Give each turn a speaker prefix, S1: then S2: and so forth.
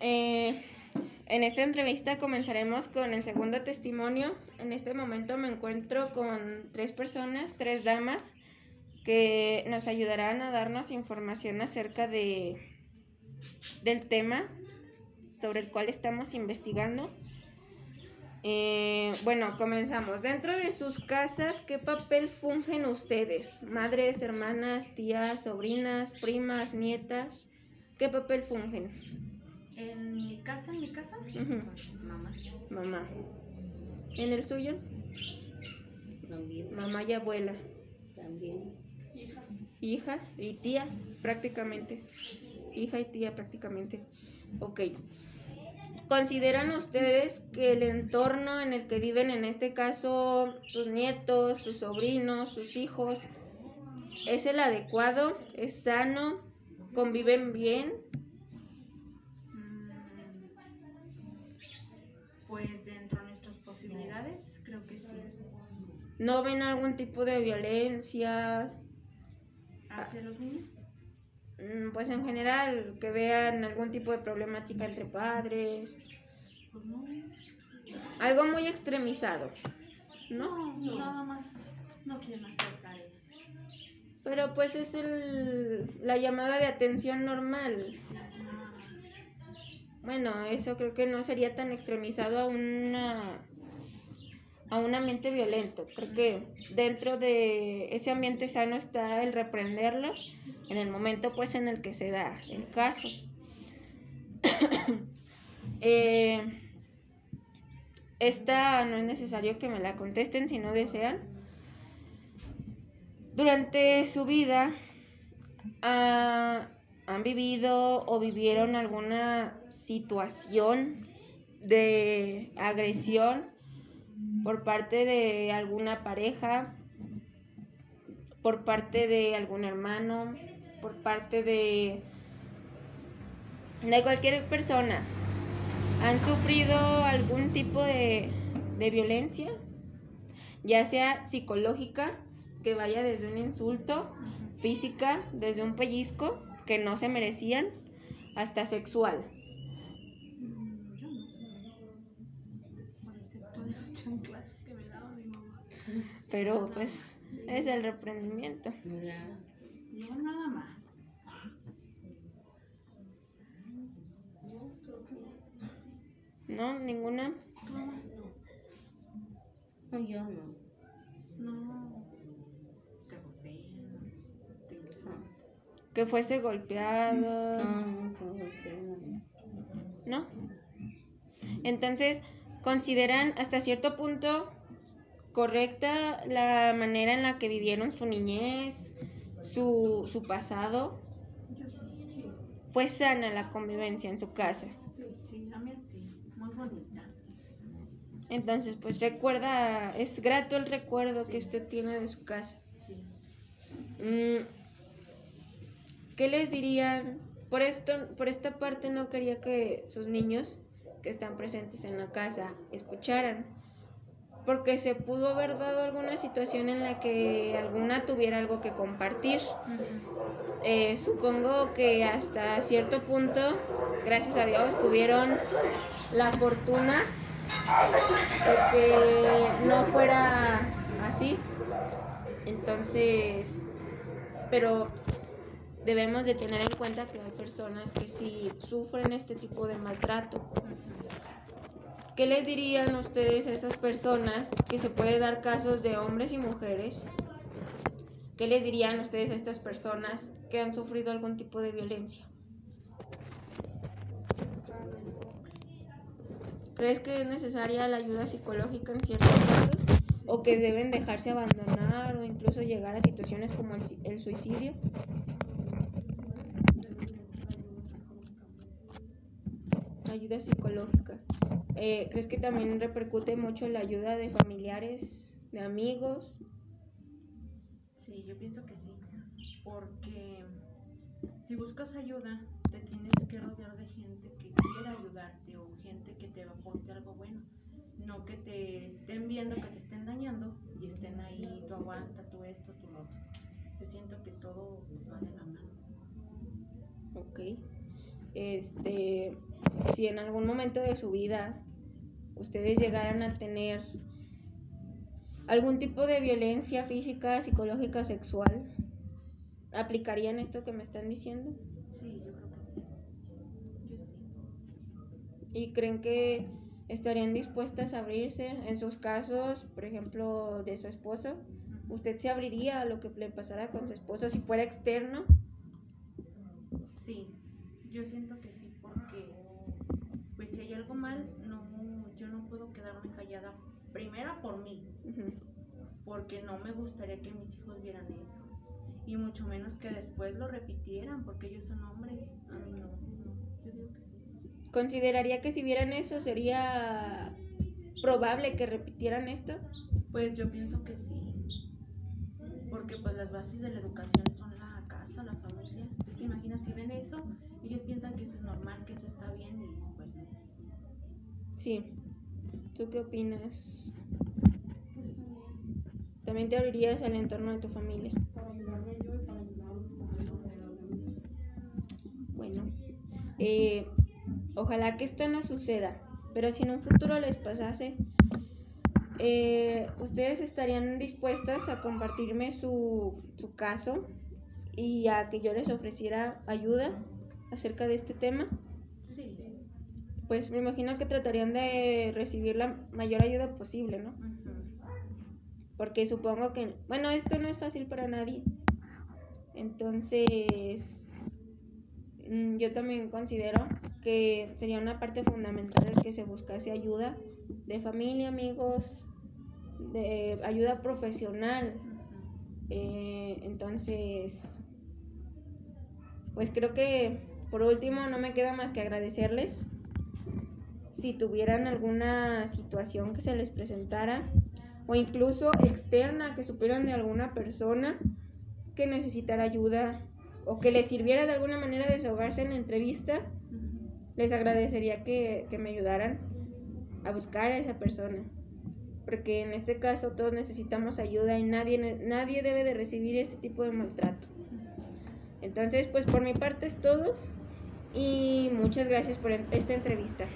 S1: eh, en esta entrevista comenzaremos con el segundo testimonio. En este momento me encuentro con tres personas, tres damas, que nos ayudarán a darnos información acerca de, del tema sobre el cual estamos investigando. Eh, bueno, comenzamos. Dentro de sus casas, ¿qué papel fungen ustedes? Madres, hermanas, tías, sobrinas, primas, nietas. ¿Qué papel fungen?
S2: En mi casa, en mi casa, pues mamá.
S1: Mamá. ¿En el suyo?
S3: También.
S1: Mamá y abuela.
S3: También.
S2: Hija.
S1: Hija y tía, prácticamente. Hija y tía, prácticamente. Ok. ¿Consideran ustedes que el entorno en el que viven, en este caso sus nietos, sus sobrinos, sus hijos, es el adecuado? ¿Es sano? ¿Conviven bien?
S2: Pues dentro de nuestras posibilidades, creo que sí.
S1: ¿No ven algún tipo de violencia?
S2: ¿Hacia los niños?
S1: Mm, Pues en general, que vean algún tipo de problemática entre padres,
S2: Pues no.
S1: algo muy extremizado, ¿no?
S2: No, nada más. No quieren hacer tarea.
S1: Pero pues es el, la llamada de atención normal.
S2: Ah,
S1: Bueno, eso creo que no sería tan extremizado a una a un ambiente violento. Creo que dentro de ese ambiente sano está el reprenderlo en el momento pues en el que se da el caso. Eh, esta no es necesario que me la contesten si no desean. Durante su vida ah, han vivido o vivieron alguna situación de agresión por parte de alguna pareja, por parte de algún hermano, por parte de de cualquier persona. ¿Han sufrido algún tipo de, de violencia? Ya sea psicológica, que vaya desde un insulto, física, desde un pellizco que no se merecían, hasta sexual.
S2: no.
S1: Pero pues es el reprendimiento.
S2: Yo nada más.
S1: ¿No? ¿Ninguna?
S3: No, yo no.
S2: No. Te golpean. Te insultan.
S1: Que fuese golpeado.
S3: No, golpeé.
S1: ¿No? Entonces, ¿consideran hasta cierto punto correcta la manera en la que vivieron su niñez, su, su pasado?
S2: Yo sí. Sí.
S1: ¿Fue sana la convivencia en su casa?
S2: Sí, la mía sí. Muy bonita.
S1: Entonces, pues recuerda, es grato el recuerdo que usted tiene de su casa.
S2: Sí.
S1: Mm, ¿Qué les dirían? Por esto, por esta parte no quería que sus niños que están presentes en la casa escucharan, porque se pudo haber dado alguna situación en la que alguna tuviera algo que compartir. Eh, supongo que hasta cierto punto, gracias a Dios, tuvieron la fortuna de que no fuera así. Entonces, pero debemos de tener en cuenta que hay personas que sí sufren este tipo de maltrato. ¿Qué les dirían ustedes a esas personas que se puede dar casos de hombres y mujeres? ¿Qué les dirían ustedes a estas personas que han sufrido algún tipo de violencia? ¿Crees que es necesaria la ayuda psicológica en ciertos casos? ¿O que deben dejarse abandonar o incluso llegar a situaciones como el, el suicidio? Ayuda psicológica. Eh, ¿Crees que también repercute mucho la ayuda de familiares, de amigos?
S2: Sí, yo pienso que sí. Porque si buscas ayuda, te tienes que rodear de gente que quiera ayudarte o gente que te aporte algo bueno. No que te estén viendo, que te estén dañando y estén ahí, tú aguanta, tú esto, tú lo otro. Yo siento que todo pues, va de la mano.
S1: Ok. Este, si en algún momento de su vida ustedes llegaran a tener algún tipo de violencia física, psicológica, sexual, ¿aplicarían esto que me están diciendo?
S2: Sí, yo creo que sí. Yo sí.
S1: ¿Y creen que estarían dispuestas a abrirse? En sus casos, por ejemplo, de su esposo, ¿usted se abriría a lo que le pasara con su esposo si fuera externo?
S2: Sí, yo siento que sí, pues si hay algo mal, no, yo no puedo quedarme callada. Primera por mí, porque no me gustaría que mis hijos vieran eso. Y mucho menos que después lo repitieran, porque ellos son hombres. A mí no, no. Yo digo que sí.
S1: ¿Consideraría que si vieran eso sería probable que repitieran esto?
S2: Pues yo pienso que sí. Porque pues las bases de la educación son la casa, la familia. Es que imagina si ven eso, ellos piensan que eso es normal, que eso está bien y pues.
S1: Sí. ¿Tú qué opinas? También te abrirías al entorno de tu familia. Bueno, eh, ojalá que esto no suceda, pero si en un futuro les pasase, eh, ¿ustedes estarían dispuestas a compartirme su, su caso y a que yo les ofreciera ayuda acerca de este tema?
S2: Sí.
S1: Pues me imagino que tratarían de recibir la mayor ayuda posible, ¿no? Porque supongo que, bueno, esto no es fácil para nadie. Entonces, mm, yo también considero que sería una parte fundamental el que se buscase ayuda de familia, amigos, de ayuda profesional. Eh, entonces, pues creo que por último no me queda más que agradecerles. Si tuvieran alguna situación que se les presentara o incluso externa que supieran de alguna persona que necesitara ayuda o que les sirviera de alguna manera desahogarse en la entrevista, les agradecería que, que me ayudaran a buscar a esa persona. Porque en este caso todos necesitamos ayuda y nadie, nadie debe de recibir ese tipo de maltrato. Entonces, pues por mi parte es todo y muchas gracias por esta entrevista.